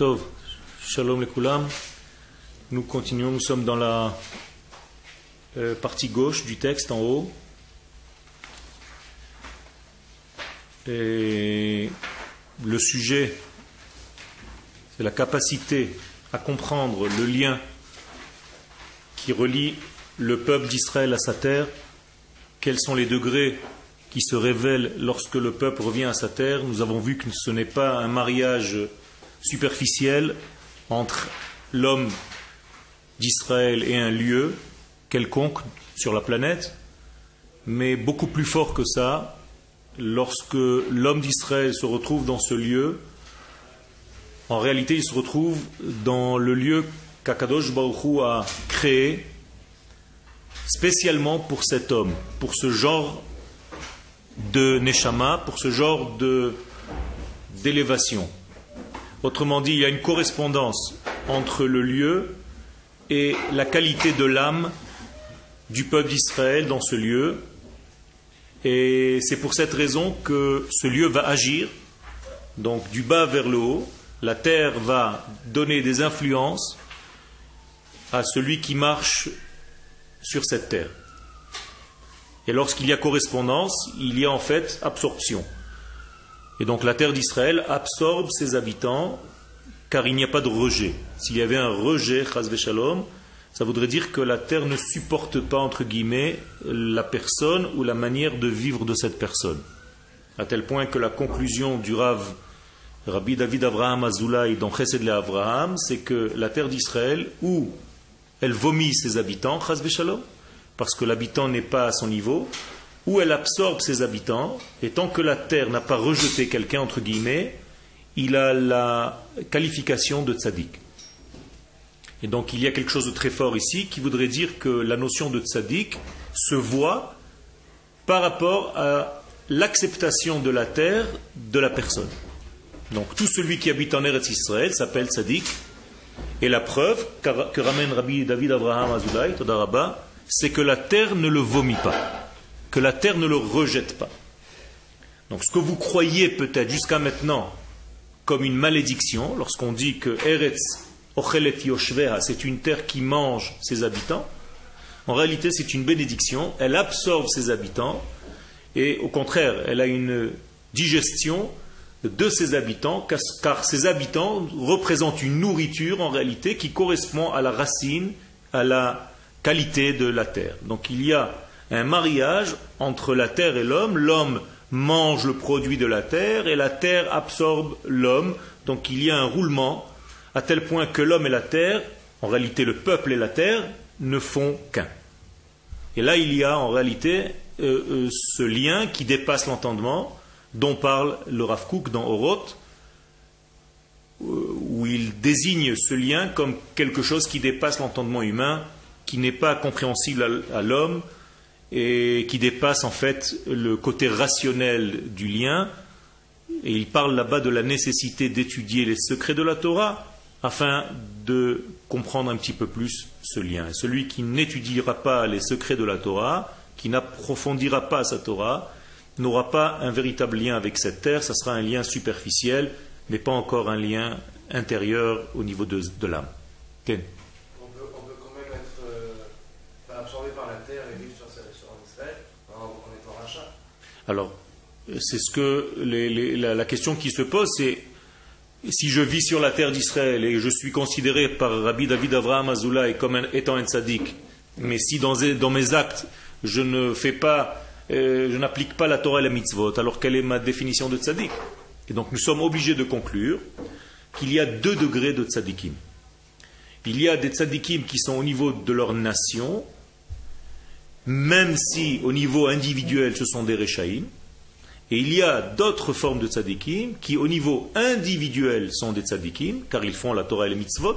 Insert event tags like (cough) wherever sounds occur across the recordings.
Tov, Shalom Lekulam. Nous continuons, nous sommes dans la euh, partie gauche du texte en haut. Et le sujet, c'est la capacité à comprendre le lien qui relie le peuple d'Israël à sa terre, quels sont les degrés qui se révèlent lorsque le peuple revient à sa terre? Nous avons vu que ce n'est pas un mariage superficiel entre l'homme d'Israël et un lieu quelconque sur la planète, mais beaucoup plus fort que ça, lorsque l'homme d'Israël se retrouve dans ce lieu, en réalité il se retrouve dans le lieu qu'Akadosh Baruch a créé spécialement pour cet homme, pour ce genre de Neshama, pour ce genre d'élévation. Autrement dit, il y a une correspondance entre le lieu et la qualité de l'âme du peuple d'Israël dans ce lieu. Et c'est pour cette raison que ce lieu va agir, donc du bas vers le haut. La terre va donner des influences à celui qui marche sur cette terre. Et lorsqu'il y a correspondance, il y a en fait absorption. Et donc la terre d'Israël absorbe ses habitants car il n'y a pas de rejet. S'il y avait un rejet, shalom, ça voudrait dire que la terre ne supporte pas, entre guillemets, la personne ou la manière de vivre de cette personne. À tel point que la conclusion du Rav Rabbi David Avraham Azoulay dans Chesed le Avraham, c'est que la terre d'Israël, où elle vomit ses habitants, shalom, parce que l'habitant n'est pas à son niveau, où elle absorbe ses habitants, et tant que la terre n'a pas rejeté quelqu'un, entre guillemets, il a la qualification de tzaddik. Et donc il y a quelque chose de très fort ici qui voudrait dire que la notion de tzaddik se voit par rapport à l'acceptation de la terre de la personne. Donc tout celui qui habite en Eretz Israël s'appelle tzaddik. Et la preuve que ramène Rabbi David Abraham Azoulay, c'est que la terre ne le vomit pas, que la terre ne le rejette pas. Donc ce que vous croyez peut-être jusqu'à maintenant comme une malédiction, lorsqu'on dit que Eretz Ochelet Yoshveha, c'est une terre qui mange ses habitants, en réalité c'est une bénédiction, elle absorbe ses habitants, et au contraire, elle a une digestion de ses habitants, car ses habitants représentent une nourriture en réalité qui correspond à la racine, à la qualité de la terre. Donc il y a un mariage entre la terre et l'homme, l'homme mange le produit de la terre et la terre absorbe l'homme. Donc il y a un roulement à tel point que l'homme et la terre, en réalité le peuple et la terre, ne font qu'un. Et là il y a en réalité euh, euh, ce lien qui dépasse l'entendement dont parle le Rav dans Oroth, euh, où il désigne ce lien comme quelque chose qui dépasse l'entendement humain, qui n'est pas compréhensible à l'homme, et qui dépasse en fait le côté rationnel du lien. Et il parle là-bas de la nécessité d'étudier les secrets de la Torah afin de comprendre un petit peu plus ce lien. celui qui n'étudiera pas les secrets de la Torah, qui n'approfondira pas sa Torah, n'aura pas un véritable lien avec cette terre, ça sera un lien superficiel, mais pas encore un lien intérieur au niveau de, l'âme. Alors, c'est ce que la, question qui se pose, c'est si je vis sur la terre d'Israël et je suis considéré par Rabbi David Avraham Azoulay comme étant un tzaddik, mais si dans, mes actes je ne fais pas, euh, je n'applique pas la Torah et la mitzvot, alors quelle est ma définition de tzaddik Et donc nous sommes obligés de conclure qu'il y a deux degrés de tzaddikim. Il y a des tzaddikim qui sont au niveau de leur nation, même si au niveau individuel ce sont des Rechaïm, et il y a d'autres formes de tzadikim qui au niveau individuel sont des tzadikim, car ils font la Torah et les mitzvot,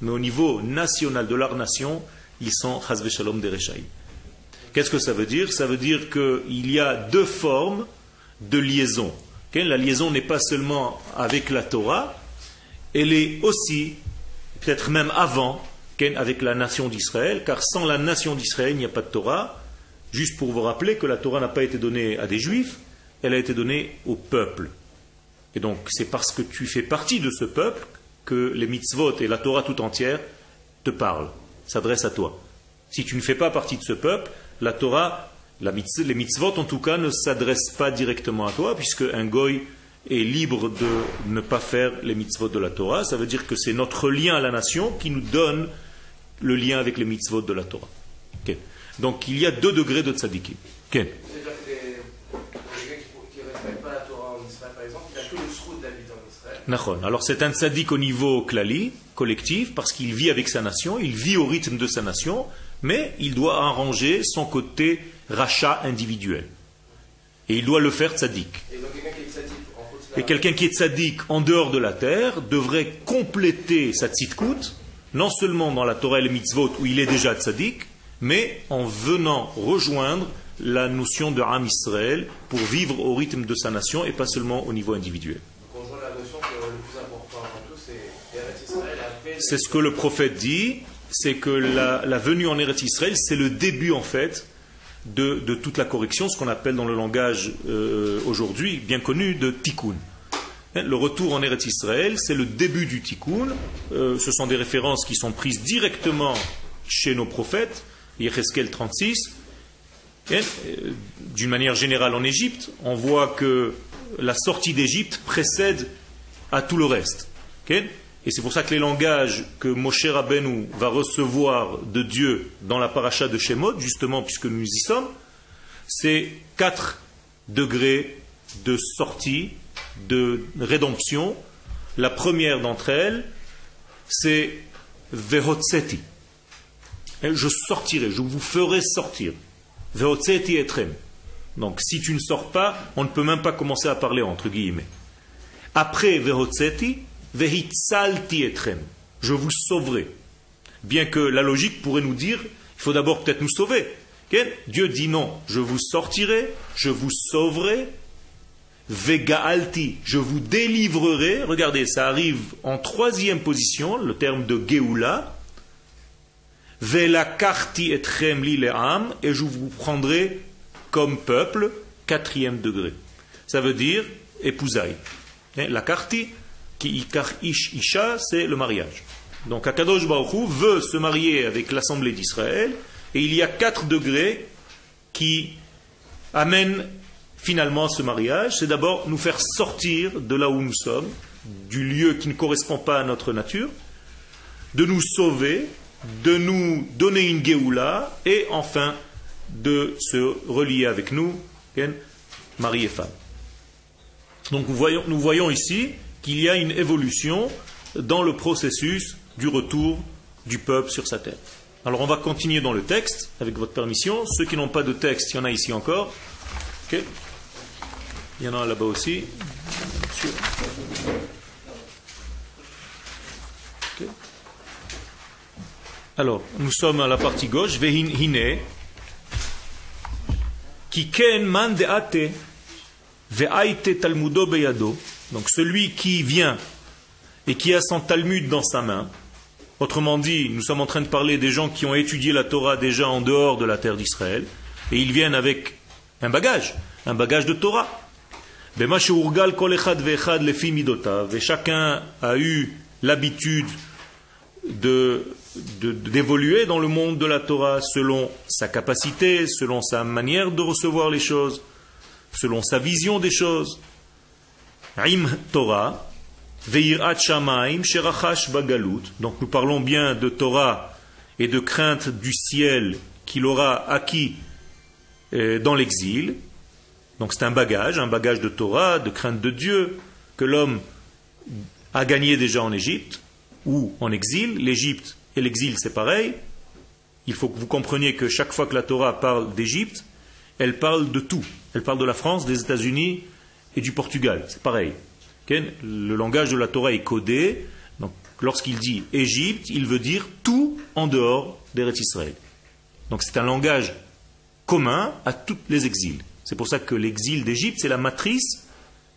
mais au niveau national de leur nation, ils sont chazve shalom des Rechaïm. Qu'est-ce que ça veut dire? Ça veut dire qu'il y a deux formes de liaison. La liaison n'est pas seulement avec la Torah, elle est aussi, peut-être même avant, avec la nation d'Israël, car sans la nation d'Israël, il n'y a pas de Torah. Juste pour vous rappeler que la Torah n'a pas été donnée à des juifs, elle a été donnée au peuple. Et donc c'est parce que tu fais partie de ce peuple que les mitzvot et la Torah tout entière te parlent, s'adressent à toi. Si tu ne fais pas partie de ce peuple, la Torah, les mitzvot en tout cas, ne s'adressent pas directement à toi, puisque un goy est libre de ne pas faire les mitzvot de la Torah. Ça veut dire que c'est notre lien à la nation qui nous donne le lien avec les mitzvot de la Torah. Donc il y a deux degrés de tzadikim. Alors c'est un tzaddik au niveau klali, collectif, parce qu'il vit avec sa nation, il vit au rythme de sa nation, mais il doit arranger son côté rachat individuel. Et il doit le faire tzaddik. Et quelqu'un qui est tzaddik en dehors de la terre devrait compléter sa tzidkout, non seulement dans la Torah et le mitzvot où il est déjà tzaddik, mais en venant rejoindre la notion de Ham Israël pour vivre au rythme de sa nation et pas seulement au niveau individuel. C'est ce que le prophète dit, c'est que la, venue en Eretz Israël, c'est le début en fait de, toute la correction, ce qu'on appelle dans le langage euh, aujourd'hui bien connu de tikkun. Hein, le retour en Eretz Israël, c'est le début du tikkun. Euh, ce sont des références qui sont prises directement chez nos prophètes, Yecheskel 36. Hein, euh, d'une manière générale en Égypte, on voit que la sortie d'Égypte précède à tout le reste. Et c'est pour ça que les langages que Moshe Rabbeinu va recevoir de Dieu dans la paracha de Shemot, justement puisque nous y sommes, c'est quatre degrés de sortie, de rédemption. La première d'entre elles, c'est Vehotseti. Je sortirai, je vous ferai sortir. Vehotseti etrem. Donc si tu ne sors pas, on ne peut même pas commencer à parler entre guillemets. Après Vehotseti, Vehitsalti etrem. Je vous sauverai. Bien que la logique pourrait nous dire, il faut d'abord peut-être nous sauver. Dieu dit non, je vous sortirai, je vous sauverai, Vegaalti, je vous délivrerai. Regardez, ça arrive en troisième position, le terme de Geoula. Velakarti etrem li et je vous prendrai comme peuple, quatrième degré. Ça veut dire épousaille. La karti, qui ish isha, c'est le mariage. Donc Akadosh Baruch veut se marier avec l'assemblée d'Israël, et il y a quatre degrés qui amènent finalement ce mariage. C'est d'abord nous faire sortir de là où nous sommes, du lieu qui ne correspond pas à notre nature, de nous sauver, de nous donner une Géoula, et enfin de se relier avec nous, mari et femme. Donc nous voyons ici qu'il y a une évolution dans le processus du retour du peuple sur sa terre. Alors on va continuer dans le texte, avec votre permission. Ceux qui n'ont pas de texte, il y en a ici encore. Il y en a là-bas aussi. Alors, nous sommes à la partie gauche. Vehin hine. Man deate. Ve'aite talmudo beyado. Donc celui qui vient et qui a son Talmud dans sa main, autrement dit, nous sommes en train de parler des gens qui ont étudié la Torah déjà en dehors de la terre d'Israël, et ils viennent avec un bagage, un bagage de Torah. Et chacun a eu l'habitude d'évoluer dans le monde de la Torah selon sa capacité, selon sa manière de recevoir les choses, selon sa vision des choses. Torah, Donc nous parlons bien de Torah et de crainte du ciel qu'il aura acquis euh, dans l'exil. Donc c'est un bagage, un bagage de Torah, de crainte de Dieu, que l'homme a gagné déjà en Égypte ou en exil. L'Égypte et l'exil, c'est pareil. Il faut que vous compreniez que chaque fois que la Torah parle d'Égypte, elle parle de tout. Elle parle de la France, des États-Unis, et du Portugal. C'est pareil. Le langage de la Torah est codé. Donc, lorsqu'il dit Égypte, il veut dire tout en dehors d'Eretz Israël. Donc, c'est un langage commun à tous les exils. C'est pour ça que l'exil d'Égypte, c'est la matrice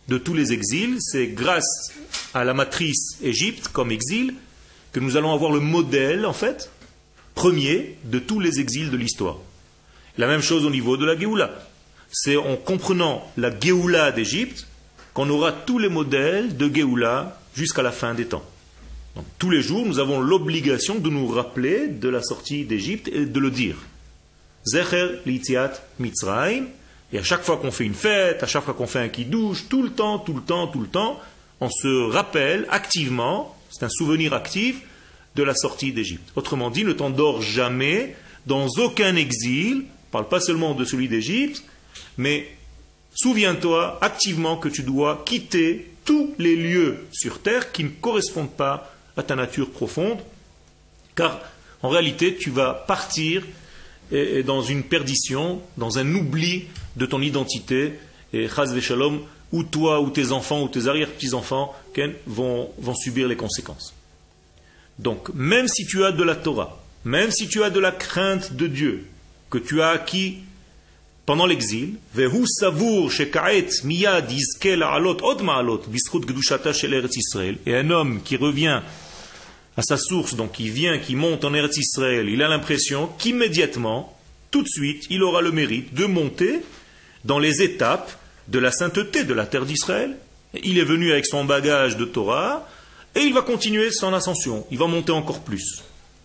de tous les exils. C'est grâce à la matrice Égypte comme exil que nous allons avoir le modèle, en fait, premier de tous les exils de l'histoire. La même chose au niveau de la Géoula c'est en comprenant la Géoula d'Égypte qu'on aura tous les modèles de Géoula jusqu'à la fin des temps. Donc, tous les jours, nous avons l'obligation de nous rappeler de la sortie d'Égypte et de le dire. Zecher mitzrayim. Et à chaque fois qu'on fait une fête, à chaque fois qu'on fait un kiddush, tout le temps, tout le temps, tout le temps, on se rappelle activement, c'est un souvenir actif, de la sortie d'Égypte. Autrement dit, ne t'endors jamais dans aucun exil, parle pas seulement de celui d'Égypte, mais souviens-toi activement que tu dois quitter tous les lieux sur terre qui ne correspondent pas à ta nature profonde, car en réalité tu vas partir dans une perdition, dans un oubli de ton identité, et chaz shalom, ou toi, ou tes enfants, ou tes arrière-petits-enfants vont, vont subir les conséquences. Donc, même si tu as de la Torah, même si tu as de la crainte de Dieu, que tu as acquis pendant l'exil, et un homme qui revient à sa source, donc qui vient, qui monte en Eretz Israël, il a l'impression qu'immédiatement, tout de suite, il aura le mérite de monter dans les étapes de la sainteté de la terre d'Israël. Il est venu avec son bagage de Torah, et il va continuer son ascension. Il va monter encore plus.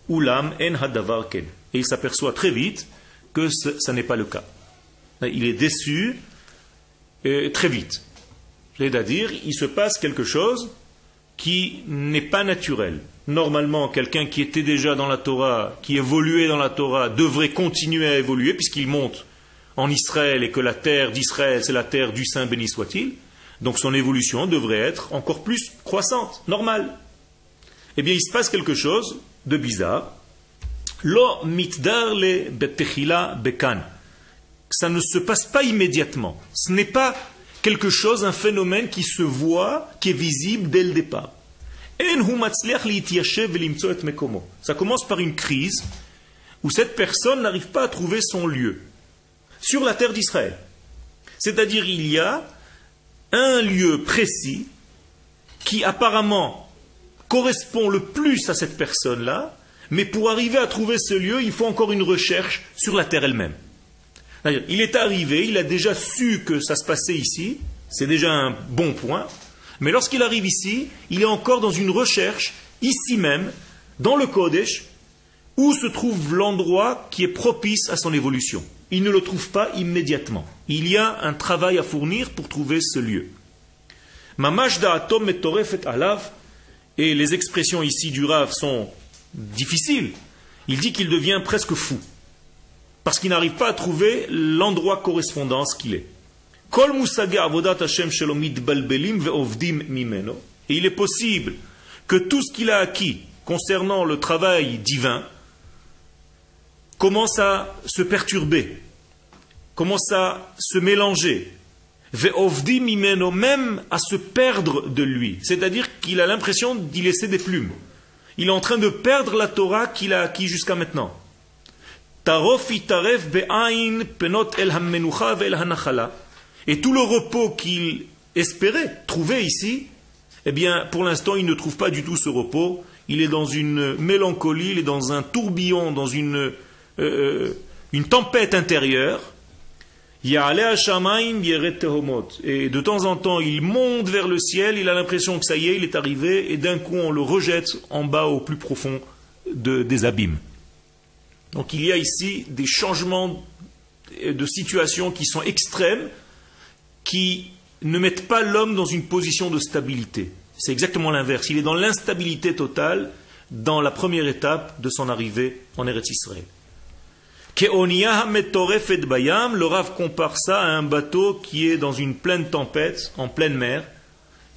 Ulam en hadavar ken. Et il s'aperçoit très vite que ce, n'est pas le cas. Il est déçu très vite. C'est-à-dire, il se passe quelque chose qui n'est pas naturel. Normalement, quelqu'un qui était déjà dans la Torah, qui évoluait dans la Torah, devrait continuer à évoluer puisqu'il monte en Israël et que la terre d'Israël, c'est la terre du Saint béni soit-il. Donc son évolution devrait être encore plus croissante, normale. Eh bien, il se passe quelque chose de bizarre. Lo mitdar le bekan. Ça ne se passe pas immédiatement. Ce n'est pas quelque chose, un phénomène qui se voit, qui est visible dès le départ. Ça commence par une crise où cette personne n'arrive pas à trouver son lieu sur la terre d'Israël. C'est-à-dire il y a un lieu précis qui apparemment correspond le plus à cette personne-là, mais pour arriver à trouver ce lieu, il faut encore une recherche sur la terre elle-même. Il est arrivé, il a déjà su que ça se passait ici, c'est déjà un bon point, mais lorsqu'il arrive ici, il est encore dans une recherche, ici même, dans le Kodesh, où se trouve l'endroit qui est propice à son évolution il ne le trouve pas immédiatement. Il y a un travail à fournir pour trouver ce lieu. Mamash da'atom et alav, et les expressions ici du Rav sont difficiles. Il dit qu'il devient presque fou, parce qu'il n'arrive pas à trouver l'endroit correspondant ce qu'il est. Et il est possible que tout ce qu'il a acquis concernant le travail divin, commence à se perturber, commence à se mélanger, même à se perdre de lui. C'est-à-dire qu'il a l'impression d'y laisser des plumes. Il est en train de perdre la Torah qu'il a acquis jusqu'à maintenant. Et tout le repos qu'il espérait trouver ici, eh bien, pour l'instant, il ne trouve pas du tout ce repos. Il est dans une mélancolie, il est dans un tourbillon, dans une euh, euh, une tempête intérieure, et de temps en temps, il monte vers le ciel, il a l'impression que ça y est, il est arrivé, et d'un coup, on le rejette en bas au plus profond des abîmes. Donc il y a ici des changements de situation qui sont extrêmes, qui ne mettent pas l'homme dans une position de stabilité. C'est exactement l'inverse. Il est dans l'instabilité totale dans la première étape de son arrivée en Eretz Israël. Le Rav compare ça à un bateau qui est dans une pleine tempête, en pleine mer,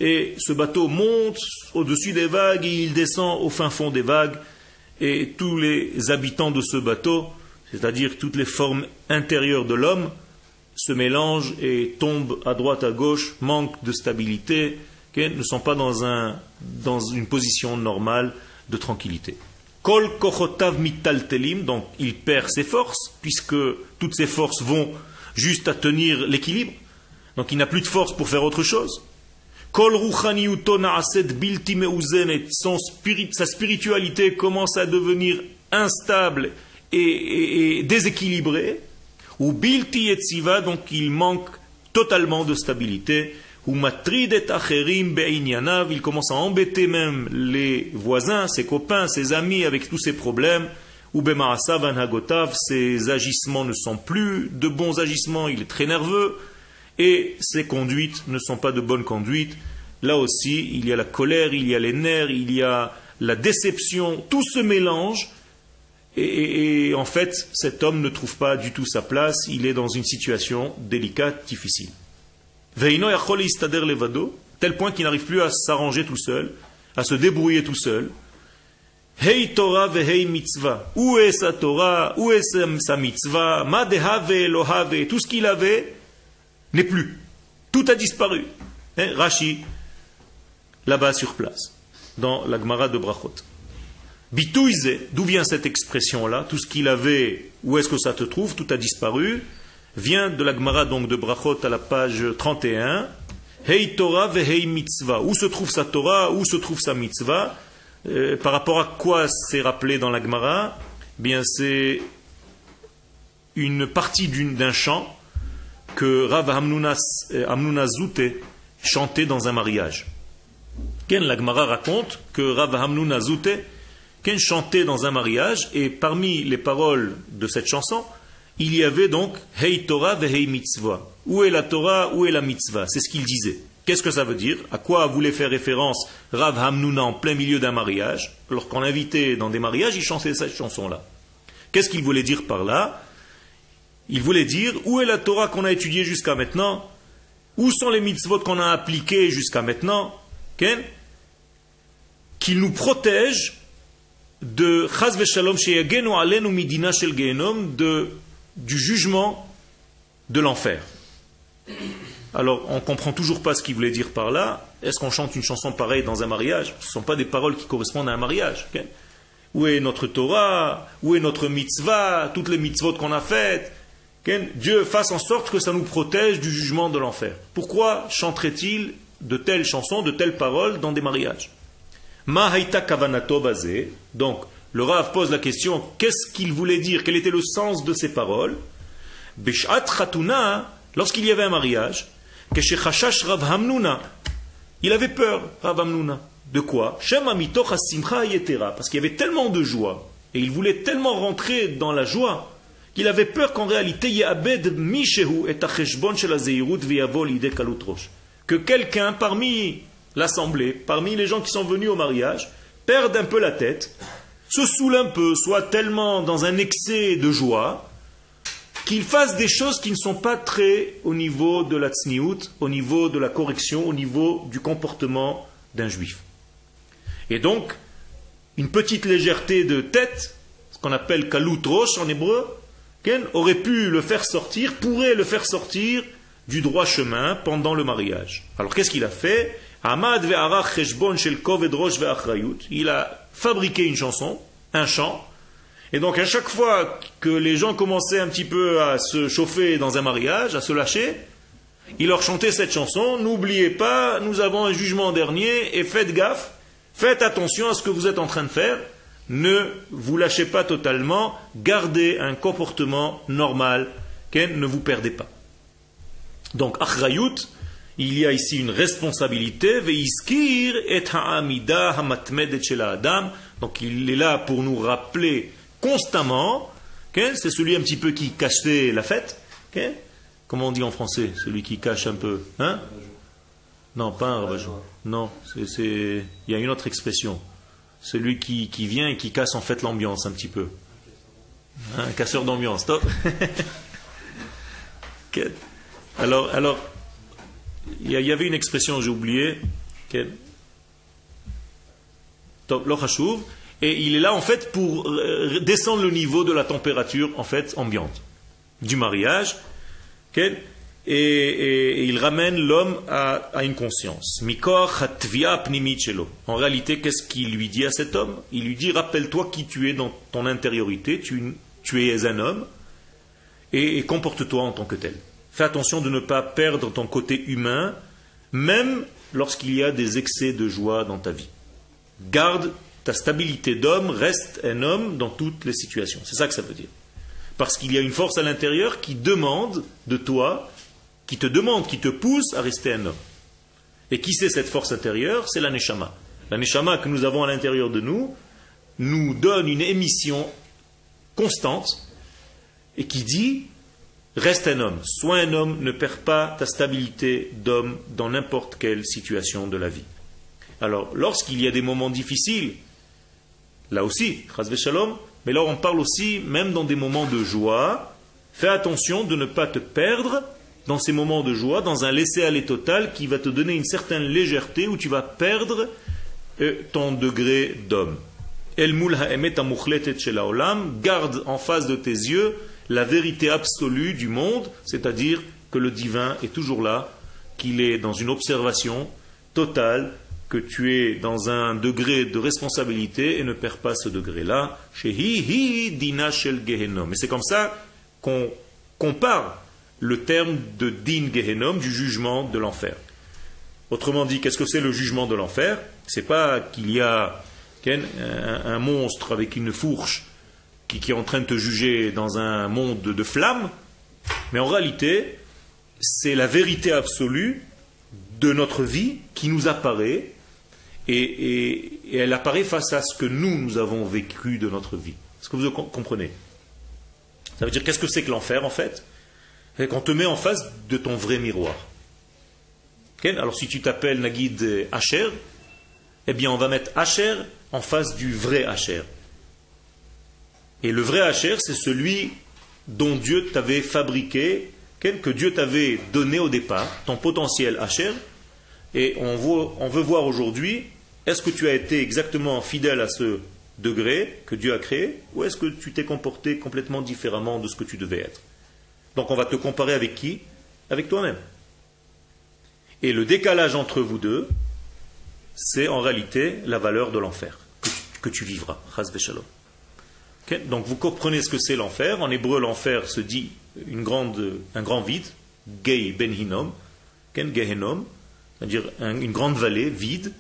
et ce bateau monte au-dessus des vagues et il descend au fin fond des vagues, et tous les habitants de ce bateau, c'est-à-dire toutes les formes intérieures de l'homme, se mélangent et tombent à droite, à gauche, manquent de stabilité, ne sont pas dans, un, dans une position normale de tranquillité. Kol kochotav mitaltelim, donc il perd ses forces, puisque toutes ses forces vont juste à tenir l'équilibre. Donc il n'a plus de force pour faire autre chose. Kol bilti sa spiritualité commence à devenir instable et, déséquilibrée. Ou bilti etziva, donc il manque totalement de stabilité. il commence à embêter même les voisins, ses copains, ses amis avec tous ces problèmes. Ses agissements ne sont plus de bons agissements, il est très nerveux. Et ses conduites ne sont pas de bonnes conduites. Là aussi, il y a la colère, il y a les nerfs, il y a la déception, tout se mélange. Et, en fait, cet homme ne trouve pas du tout sa place, il est dans une situation délicate, difficile. Tel point qu'il n'arrive plus à s'arranger tout seul, à se débrouiller tout seul. Hey Torah hey mitzvah. Où est sa Torah? Où est sa mitzvah? Ma dehave Tout ce qu'il avait n'est plus. Tout a disparu. Hein? Rashi, là-bas sur place, dans la Gemara de Brachot. Bitouize, d'où vient cette expression-là Tout ce qu'il avait, où est-ce que ça te trouve Tout a disparu. Vient de la Gemara donc de Brachot à la page 31. Hei Torah ve hei mitzvah. Où se trouve sa Torah Où se trouve sa mitzvah? Euh, Par rapport à quoi c'est rappelé dans la Gemara? Bien, c'est une partie d'un chant que Rav euh, Hamnuna Zouté chantait dans un mariage. Ken la Gemara raconte que Rav Hamnuna Zouté Ken chantait dans un mariage et parmi les paroles de cette chanson, il y avait donc Hei Torah ve Hei Mitzvah. Où est la Torah, où est la Mitzvah? C'est ce qu'il disait. Qu'est-ce que ça veut dire? À quoi voulait faire référence Rav Hamnuna en plein milieu d'un mariage? Lorsqu'on l'invitait dans des mariages, il chantait cette chanson-là. Qu'est-ce qu'il voulait dire par là? Il voulait dire où est la Torah qu'on a étudiée jusqu'à maintenant? Où sont les mitzvot qu'on a appliquées jusqu'à maintenant? Qu'il nous protège de Chaz Veshalom Alenu Midina Shel de du jugement de l'enfer. Alors, on ne comprend toujours pas ce qu'il voulait dire par là. Est-ce qu'on chante une chanson pareille dans un mariage? Ce ne sont pas des paroles qui correspondent à un mariage. Où est notre Torah? Où est notre mitzvah? Toutes les mitzvot qu'on a faites Dieu fasse en sorte que ça nous protège du jugement de l'enfer. Pourquoi chanterait-il de telles chansons, de telles paroles dans des mariages? Donc, le Rav pose la question qu'est-ce qu'il voulait dire? Quel était le sens de ces paroles? Lorsqu'il y avait un mariage, il avait peur, Rav Hamnuna. De quoi? Parce qu'il y avait tellement de joie, et il voulait tellement rentrer dans la joie, qu'il avait peur qu'en réalité, que quelqu'un parmi l'assemblée, parmi les gens qui sont venus au mariage, perde un peu la tête se saoule un peu, soit tellement dans un excès de joie, qu'il fasse des choses qui ne sont pas très au niveau de la tsniout, au niveau de la correction, au niveau du comportement d'un juif. Et donc, une petite légèreté de tête, ce qu'on appelle kalut rosh en hébreu, aurait pu le faire sortir, pourrait le faire sortir du droit chemin pendant le mariage. Alors qu'est-ce qu'il a fait? Il a fabriqué une chanson, un chant, et donc à chaque fois que les gens commençaient un petit peu à se chauffer dans un mariage, à se lâcher, il leur chantait cette chanson, n'oubliez pas, nous avons un jugement dernier, et faites gaffe, faites attention à ce que vous êtes en train de faire, ne vous lâchez pas totalement, gardez un comportement normal, ne vous perdez pas. Donc, achrayut, il y a ici une responsabilité, adam. Donc il est là pour nous rappeler constamment, c'est celui un petit peu qui cachait la fête. Comment on dit en français Celui qui cache un peu. Hein? Non, pas un rabajon. Non, il y a une autre expression. Celui qui, qui vient et qui casse en fait l'ambiance un petit peu. Hein, un casseur d'ambiance. Top. (laughs) alors, alors, il y avait une expression, j'ai oublié, et il est là en fait pour euh, descendre le niveau de la température en fait ambiante du mariage, et, il ramène l'homme à, une conscience. En réalité, qu'est-ce qu'il lui dit à cet homme? Il lui dit rappelle-toi qui tu es dans ton intériorité, tu, es un homme, et comporte-toi en tant que tel. Fais attention de ne pas perdre ton côté humain, même lorsqu'il y a des excès de joie dans ta vie. Garde ta stabilité d'homme, reste un homme dans toutes les situations. C'est ça que ça veut dire. Parce qu'il y a une force à l'intérieur qui demande de toi, qui te demande, qui te pousse à rester un homme. Et qui c'est cette force intérieure? C'est la Neshama. La Neshama que nous avons à l'intérieur de nous nous donne une émission constante et qui dit reste un homme, sois un homme, ne perds pas ta stabilité d'homme dans n'importe quelle situation de la vie. Alors, lorsqu'il y a des moments difficiles, là aussi, shalom, mais là on parle aussi, même dans des moments de joie, fais attention de ne pas te perdre dans ces moments de joie, dans un laisser-aller total qui va te donner une certaine légèreté où tu vas perdre euh, ton degré d'homme. El garde en face de tes yeux la vérité absolue du monde, c'est-à-dire que le divin est toujours là, qu'il est dans une observation totale, que tu es dans un degré de responsabilité et ne perds pas ce degré-là. shel Et c'est comme ça qu'on compare le terme de din gehenom, du jugement de l'enfer. Autrement dit, qu'est-ce que c'est le jugement de l'enfer? C'est pas qu'il y a un, monstre avec une fourche qui, est en train de te juger dans un monde de, flammes, mais en réalité, c'est la vérité absolue de notre vie qui nous apparaît et, elle apparaît face à ce que nous, nous avons vécu de notre vie. Est-ce que vous comprenez? Ça veut dire qu'est-ce que c'est que l'enfer en fait? C'est qu'on te met en face de ton vrai miroir. Alors si tu t'appelles Nagid Asher, eh bien on va mettre Asher en face du vrai Hacher. Et le vrai Hacher, c'est celui dont Dieu t'avait fabriqué, que Dieu t'avait donné au départ, ton potentiel Hacher. Et on veut, voir aujourd'hui, est-ce que tu as été exactement fidèle à ce degré que Dieu a créé, ou est-ce que tu t'es comporté complètement différemment de ce que tu devais être? Donc on va te comparer avec qui? Avec toi-même. Et le décalage entre vous deux, c'est en réalité la valeur de l'enfer que, tu vivras. Donc vous comprenez ce que c'est l'enfer. En hébreu, l'enfer se dit une grande, un grand vide, gay ben hinom, c'est-à-dire une grande vallée vide.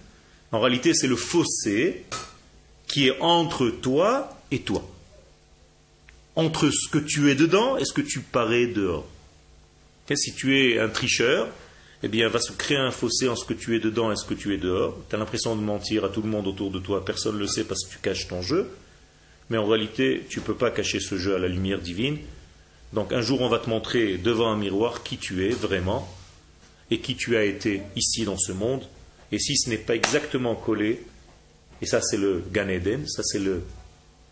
En réalité, c'est le fossé qui est entre toi et toi. Entre ce que tu es dedans et ce que tu parais dehors. Si tu es un tricheur, eh bien, va se créer un fossé en ce que tu es dedans et ce que tu es dehors. Tu as l'impression de mentir à tout le monde autour de toi, personne ne le sait parce que tu caches ton jeu. Mais en réalité, tu ne peux pas cacher ce jeu à la lumière divine. Donc un jour, on va te montrer devant un miroir qui tu es vraiment et qui tu as été ici dans ce monde. Et si ce n'est pas exactement collé, et ça c'est le Gan Eden, ça c'est le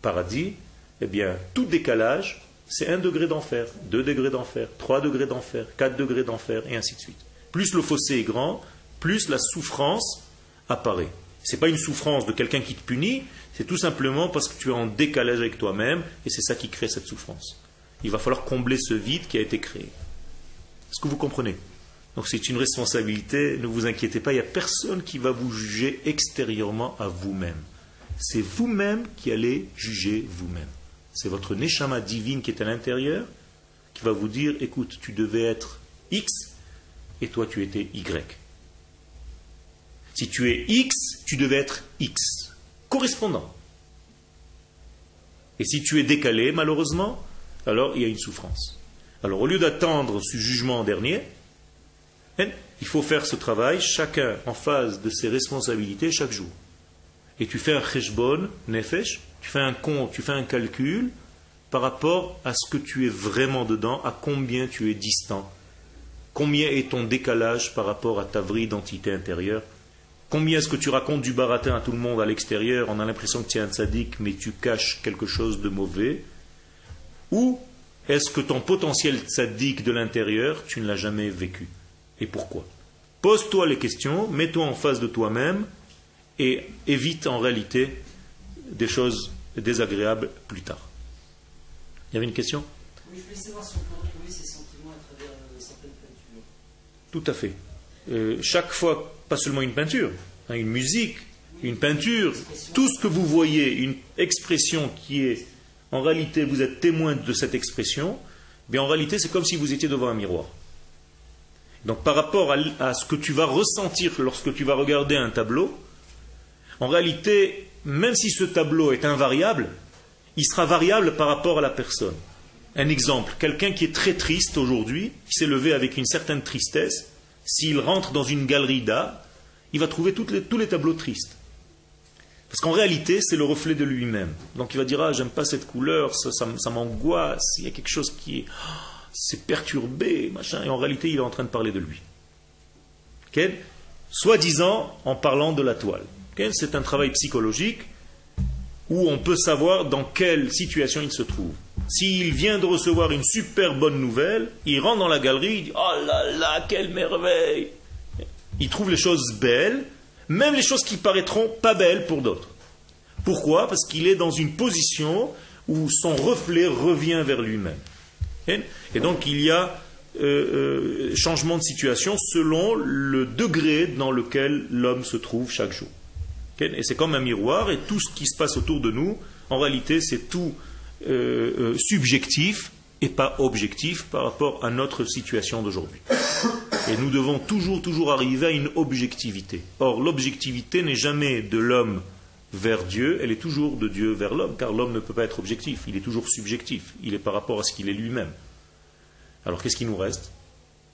paradis, eh bien tout décalage, c'est un degré d'enfer, deux degrés d'enfer, trois degrés d'enfer, quatre degrés d'enfer, et ainsi de suite. Plus le fossé est grand, plus la souffrance apparaît. Ce n'est pas une souffrance de quelqu'un qui te punit, c'est tout simplement parce que tu es en décalage avec toi-même et c'est ça qui crée cette souffrance. Il va falloir combler ce vide qui a été créé. Est-ce que vous comprenez? Donc c'est une responsabilité, ne vous inquiétez pas, il n'y a personne qui va vous juger extérieurement à vous-même. C'est vous-même qui allez juger vous-même. C'est votre neshama divine qui est à l'intérieur qui va vous dire, écoute, tu devais être X, et toi tu étais Y. Si tu es X, tu devais être X, correspondant. Et si tu es décalé, malheureusement, alors il y a une souffrance. Alors au lieu d'attendre ce jugement dernier, hein, il faut faire ce travail, chacun en phase de ses responsabilités chaque jour. Et tu fais un cheshbon, nefesh, tu fais un compte, tu fais un calcul par rapport à ce que tu es vraiment dedans, à combien tu es distant Combien est ton décalage par rapport à ta vraie identité intérieure Combien est-ce que tu racontes du baratin à tout le monde à l'extérieur On a l'impression que tu es un sadique, mais tu caches quelque chose de mauvais? Ou est-ce que ton potentiel sadique de l'intérieur, tu ne l'as jamais vécu? Et pourquoi? Pose-toi les questions, mets-toi en face de toi-même et évite en réalité des choses désagréables plus tard. Il y avait une question? Oui, je voulais savoir si on peut retrouver ces tout à fait. Euh, chaque fois, pas seulement une peinture, hein, une musique, une peinture, tout ce que vous voyez, une expression qui est, en réalité, vous êtes témoin de cette expression, bien en réalité, c'est comme si vous étiez devant un miroir. Donc par rapport à, ce que tu vas ressentir lorsque tu vas regarder un tableau, en réalité, même si ce tableau est invariable, il sera variable par rapport à la personne. Un exemple, quelqu'un qui est très triste aujourd'hui, qui s'est levé avec une certaine tristesse, s'il rentre dans une galerie d'art, il va trouver tous les tableaux tristes. Parce qu'en réalité, c'est le reflet de lui-même. Donc il va dire, ah, j'aime pas cette couleur, ça, m'angoisse, il y a quelque chose qui est, c'est perturbé, machin. Et en réalité, il est en train de parler de lui. Soi-disant en parlant de la toile. C'est un travail psychologique où on peut savoir dans quelle situation il se trouve. S'il vient de recevoir une super bonne nouvelle, il rentre dans la galerie, il dit Oh là là, quelle merveille Il trouve les choses belles, même les choses qui paraîtront pas belles pour d'autres. Pourquoi? Parce qu'il est dans une position où son reflet revient vers lui-même. Et donc il y a euh, euh, changement de situation selon le degré dans lequel l'homme se trouve chaque jour. Et c'est comme un miroir, et tout ce qui se passe autour de nous, en réalité, c'est tout euh, subjectif et pas objectif par rapport à notre situation d'aujourd'hui. Et nous devons toujours, toujours arriver à une objectivité. Or, l'objectivité n'est jamais de l'homme vers Dieu, elle est toujours de Dieu vers l'homme, car l'homme ne peut pas être objectif, il est toujours subjectif, il est par rapport à ce qu'il est lui-même. Alors qu'est-ce qui nous reste?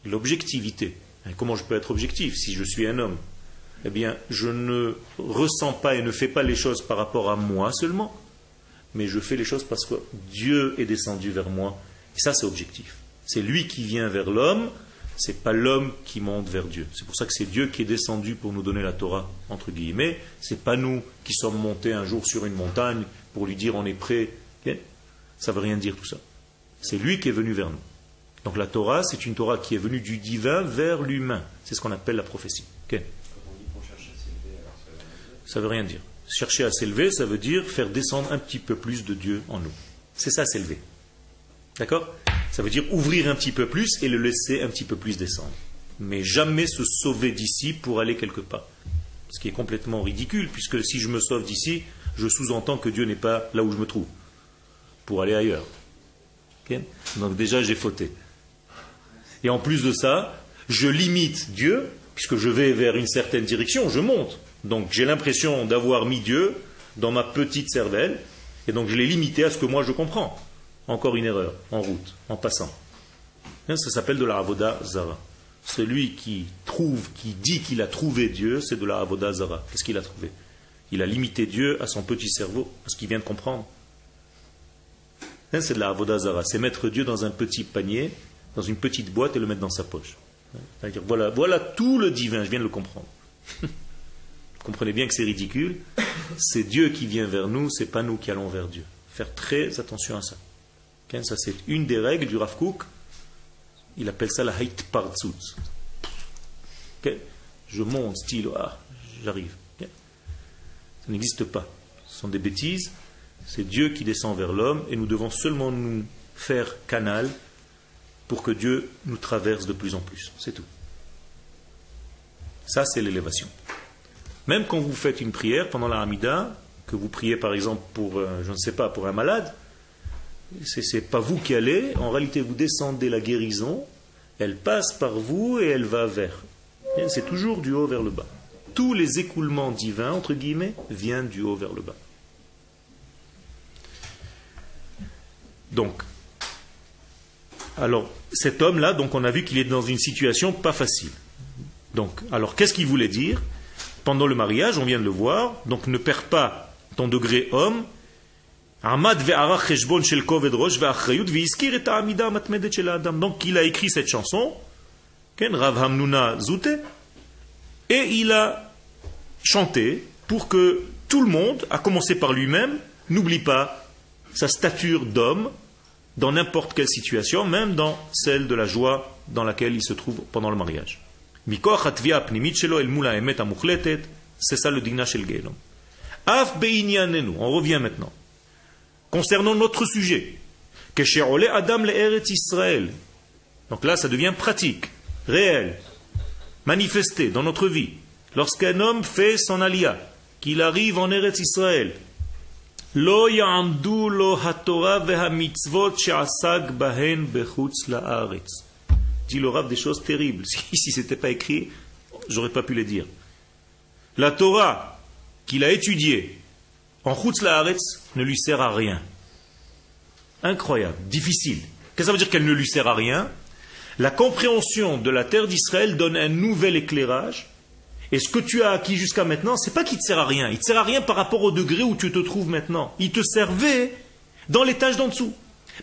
L'objectivité. Comment je peux être objectif si je suis un homme? Eh bien, je ne ressens pas et ne fais pas les choses par rapport à moi seulement, mais je fais les choses parce que Dieu est descendu vers moi. Et ça, c'est objectif. C'est lui qui vient vers l'homme, c'est pas l'homme qui monte vers Dieu. C'est pour ça que c'est Dieu qui est descendu pour nous donner la Torah, entre guillemets. C'est pas nous qui sommes montés un jour sur une montagne pour lui dire on est prêt. Ça veut rien dire tout ça. C'est lui qui est venu vers nous. Donc la Torah, c'est une Torah qui est venue du divin vers l'humain. C'est ce qu'on appelle la prophétie. Ça veut rien dire. Chercher à s'élever, ça veut dire faire descendre un petit peu plus de Dieu en nous. C'est ça s'élever. D'accord? Ça veut dire ouvrir un petit peu plus et le laisser un petit peu plus descendre. Mais jamais se sauver d'ici pour aller quelque part. Ce qui est complètement ridicule, puisque si je me sauve d'ici, je sous-entends que Dieu n'est pas là où je me trouve, pour aller ailleurs. Donc déjà, j'ai fauté. Et en plus de ça, je limite Dieu, puisque je vais vers une certaine direction, je monte. Donc j'ai l'impression d'avoir mis Dieu dans ma petite cervelle, et donc je l'ai limité à ce que moi je comprends. Encore une erreur, en route, en passant. Hein, ça s'appelle de la Avoda Zara. Celui qui trouve, qui dit qu'il a trouvé Dieu, c'est de la Avoda Zara. Qu'est-ce qu'il a trouvé? Il a limité Dieu à son petit cerveau, à ce qu'il vient de comprendre. Hein, c'est de la Avoda Zara. C'est mettre Dieu dans un petit panier dans une petite boîte et le mettre dans sa poche. C'est-à-dire, voilà, voilà tout le divin, je viens de le comprendre. (laughs) Comprenez bien que c'est ridicule. C'est Dieu qui vient vers nous, c'est pas nous qui allons vers Dieu. Faire très attention à ça. Ça, c'est une des règles du Rav Kook. Il appelle ça la Hait Partsut. Je monte, style, ah, j'arrive. Ça n'existe pas. Ce sont des bêtises. C'est Dieu qui descend vers l'homme et nous devons seulement nous faire canal pour que Dieu nous traverse de plus en plus. C'est tout. Ça, c'est l'élévation. Même quand vous faites une prière pendant la Hamida, que vous priez par exemple pour, euh, je ne sais pas, pour un malade, ce n'est pas vous qui allez, en réalité vous descendez la guérison, elle passe par vous et elle va vers. C'est toujours du haut vers le bas. Tous les écoulements divins, entre guillemets, viennent du haut vers le bas. Donc, alors, cet homme-là, donc on a vu qu'il est dans une situation pas facile. Donc, alors qu'est-ce qu'il voulait dire? Pendant le mariage, on vient de le voir, donc ne perds pas ton degré homme. Donc il a écrit cette chanson, et il a chanté pour que tout le monde, à commencer par lui-même, n'oublie pas sa stature d'homme dans n'importe quelle situation, même dans celle de la joie dans laquelle il se trouve pendant le mariage. C'est ça le digna shel Af on revient maintenant. Concernant notre sujet, Adam Israël. Donc là, ça devient pratique, réel, manifesté dans notre vie. Lorsqu'un homme fait son alia, qu'il arrive en Eretz Israël, Lo ya'amdu lo ve'hamitzvot she'asag bechutz. Dit le des choses terribles. (laughs) Si, ce n'était pas écrit, j'aurais pas pu les dire. La Torah qu'il a étudiée en chutz la'aretz ne lui sert à rien. Incroyable, difficile. Qu'est-ce que ça veut dire qu'elle ne lui sert à rien? La compréhension de la terre d'Israël donne un nouvel éclairage Et ce que tu as acquis jusqu'à maintenant, c'est pas qu'il te sert à rien. Il te sert à rien par rapport au degré où tu te trouves maintenant. Il te servait dans l'étage d'en dessous.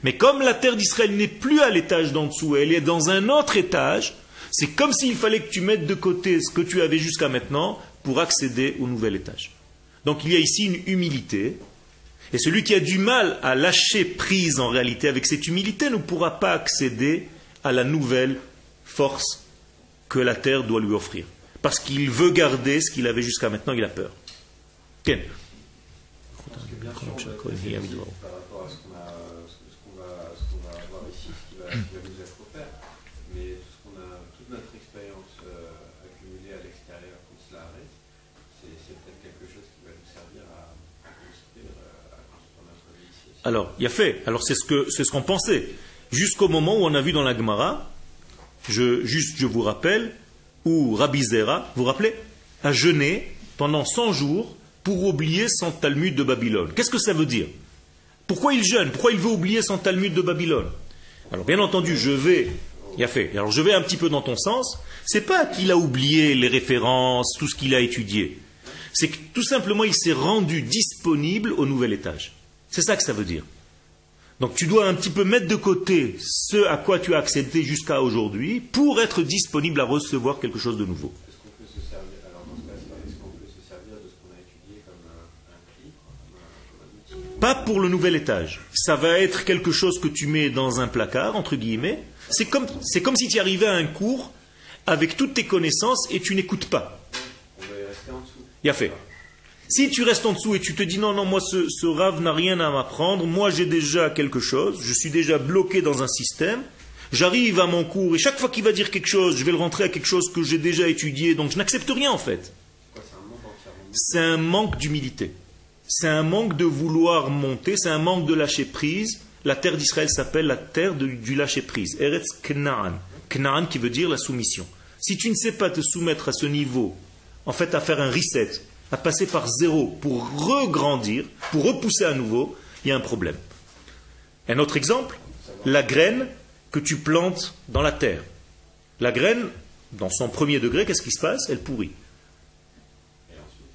Mais comme la terre d'Israël n'est plus à l'étage d'en dessous, elle est dans un autre étage, c'est comme s'il fallait que tu mettes de côté ce que tu avais jusqu'à maintenant pour accéder au nouvel étage. Donc il y a ici une humilité. Et celui qui a du mal à lâcher prise en réalité avec cette humilité ne pourra pas accéder à la nouvelle force que la terre doit lui offrir. Parce qu'il veut garder ce qu'il avait jusqu'à maintenant, il a peur. Ken Parce que bien sûr, on va être par rapport à ce qu'on a- ce- ce qu'on va, ce qu'on va avoir ici, ce qui va, nous être offert. Mais tout ce qu'on a, toute notre expérience euh, accumulée à l'extérieur, quand cela arrête, c'est peut-être quelque chose qui va nous servir à, à construire, euh, à construire notre vie ici. Alors, il y a fait. Alors, c'est ce c'est ce qu'on pensait. Jusqu'au moment où on a vu dans la Gemara, je, juste je vous rappelle, où Rabbi Zera, vous vous rappelez, a jeûné pendant 100 jours pour oublier son Talmud de Babylone. Qu'est-ce que ça veut dire? Pourquoi il jeûne? Pourquoi il veut oublier son Talmud de Babylone? Alors, bien entendu, je vais. Il a fait. Alors, je vais un petit peu dans ton sens. C'est pas qu'il a oublié les références, tout ce qu'il a étudié. C'est que tout simplement, il s'est rendu disponible au nouvel étage. C'est ça que ça veut dire. Donc tu dois un petit peu mettre de côté ce à quoi tu as accepté jusqu'à aujourd'hui pour être disponible à recevoir quelque chose de nouveau. Est-ce qu'on peut se servir, alors dans ce cas-là, est-ce qu'on peut se servir de ce qu'on a étudié comme un, un cri, comme un, comme un outil Pas pour le nouvel étage. Ça va être quelque chose que tu mets dans un placard, entre guillemets. C'est comme, c'est comme si tu arrivais à un cours avec toutes tes connaissances et tu n'écoutes pas. On va y rester en dessous. Il a fait. Si tu restes en dessous et tu te dis non, non, moi ce, ce rave n'a rien à m'apprendre, moi j'ai déjà quelque chose, je suis déjà bloqué dans un système, j'arrive à mon cours et chaque fois qu'il va dire quelque chose, je vais le rentrer à quelque chose que j'ai déjà étudié, donc je n'accepte rien en fait. C'est un manque d'humilité. C'est un manque de vouloir monter, c'est un manque de lâcher prise. La terre d'Israël s'appelle la terre du lâcher prise. Eretz Knaan. Knaan qui veut dire la soumission. Si tu ne sais pas te soumettre à ce niveau, en fait à faire un reset, à passer par zéro pour regrandir, pour repousser à nouveau, il y a un problème. Un autre exemple, la graine que tu plantes dans la terre. La graine, dans son premier degré, qu'est-ce qui se passe? Elle pourrit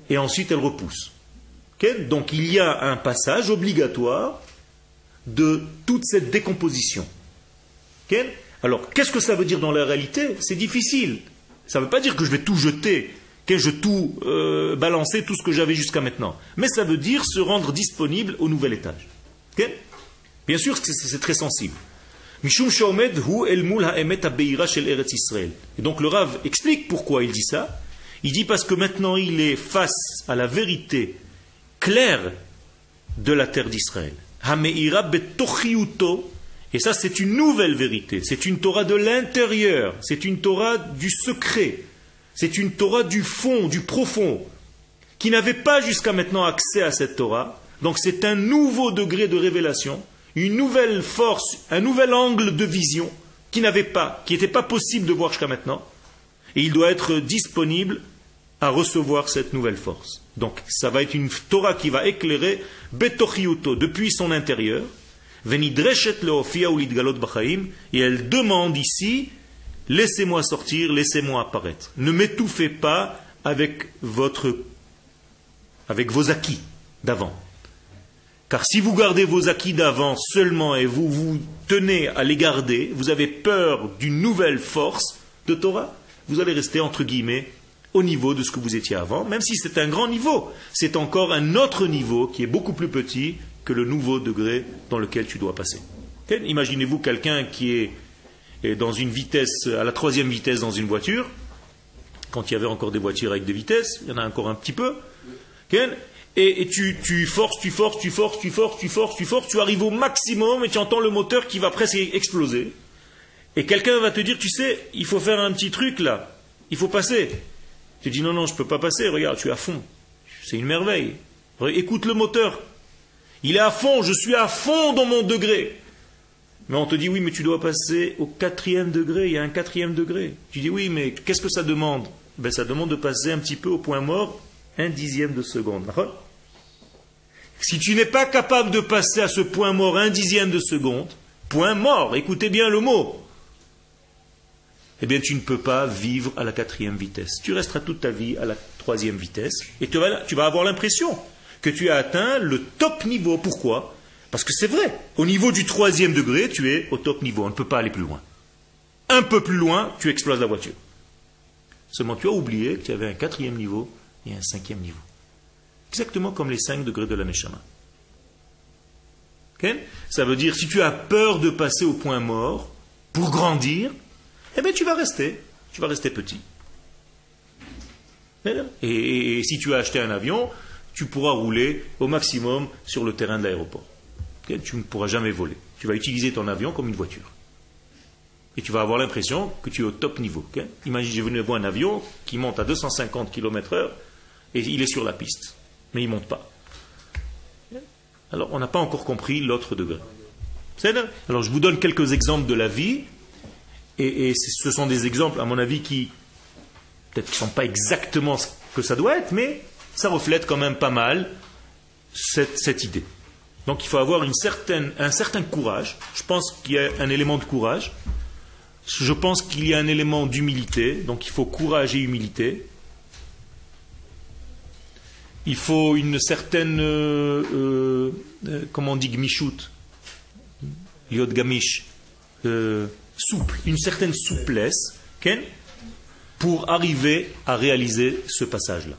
et ensuite elle repousse. Donc il y a un passage obligatoire de toute cette décomposition. Alors qu'est-ce que ça veut dire dans la réalité? C'est difficile. Ça ne veut pas dire que je vais tout jeter, que je vais tout euh, balancer, tout ce que j'avais jusqu'à maintenant. Mais ça veut dire se rendre disponible au nouvel étage. Bien sûr que c'est très sensible. Et donc le Rav explique pourquoi il dit ça. Il dit parce que maintenant il est face à la vérité claire de la terre d'Israël. Et ça c'est une nouvelle vérité. C'est une Torah de l'intérieur. C'est une Torah du secret. C'est une Torah du fond, du profond, qui n'avait pas jusqu'à maintenant accès à cette Torah. Donc c'est un nouveau degré de révélation, une nouvelle force, un nouvel angle de vision qui n'avait pas, qui n'était pas possible de voir jusqu'à maintenant. Et il doit être disponible à recevoir cette nouvelle force. Donc ça va être une Torah qui va éclairer Betochiuto depuis son intérieur. Venidreshet leofia ou lidgalot bachaim. Et elle demande ici laissez-moi sortir, laissez-moi apparaître. Ne m'étouffez pas avec votre avec vos acquis d'avant. Car si vous gardez vos acquis d'avant seulement et vous vous tenez à les garder, vous avez peur d'une nouvelle force de Torah, vous allez rester entre guillemets au niveau de ce que vous étiez avant, même si c'est un grand niveau. C'est encore un autre niveau qui est beaucoup plus petit que le nouveau degré dans lequel tu dois passer. Imaginez-vous quelqu'un qui est, dans une vitesse, à la troisième vitesse dans une voiture, quand il y avait encore des voitures avec des vitesses, il y en a encore un petit peu, et, et tu, tu forces, tu forces, tu forces, tu forces, tu forces, tu forces, tu arrives au maximum et tu entends le moteur qui va presque exploser. Et quelqu'un va te dire, tu sais, il faut faire un petit truc là, il faut passer. Tu dis non, non, je ne peux pas passer, regarde, tu es à fond. C'est une merveille. Écoute le moteur. Il est à fond, je suis à fond dans mon degré. Mais on te dit oui, mais tu dois passer au quatrième degré, il y a un quatrième degré. Tu dis oui, mais qu'est-ce que ça demande? Ben, Ça demande de passer un petit peu au point mort, un dixième de seconde. Si tu n'es pas capable de passer à ce point mort un dixième de seconde, point mort, écoutez bien le mot, eh bien tu ne peux pas vivre à la quatrième vitesse. Tu resteras toute ta vie à la troisième vitesse et tu vas, tu vas avoir l'impression que tu as atteint le top niveau. Pourquoi? Parce que c'est vrai, au niveau du troisième degré, tu es au top niveau, on ne peut pas aller plus loin. Un peu plus loin, tu exploses la voiture. Seulement tu as oublié que tu avais un quatrième niveau et un cinquième niveau. Exactement comme les cinq degrés de la Neshama. Ça veut dire, si tu as peur de passer au point mort, pour grandir, eh bien tu vas rester. Tu vas rester petit. Et, si tu as acheté un avion, tu pourras rouler au maximum sur le terrain de l'aéroport. Tu ne pourras jamais voler. Tu vas utiliser ton avion comme une voiture. Et tu vas avoir l'impression que tu es au top niveau. Imagine, j'ai venu voir un avion qui monte à 250 km/h et il est sur la piste. Mais il ne monte pas. Alors, on n'a pas encore compris l'autre degré. Alors, je vous donne quelques exemples de la vie. Et, ce sont des exemples, à mon avis, qui peut-être ne sont pas exactement ce que ça doit être, mais ça reflète quand même pas mal cette, idée. Donc il faut avoir une certaine, un certain courage. Je pense qu'il y a un élément de courage. Je pense qu'il y a un élément d'humilité. Donc il faut courage et humilité. Il faut une certaine, euh, euh, euh, comment on dit, gmichut, yod gamish, souple, une certaine souplesse, pour arriver à réaliser ce passage-là.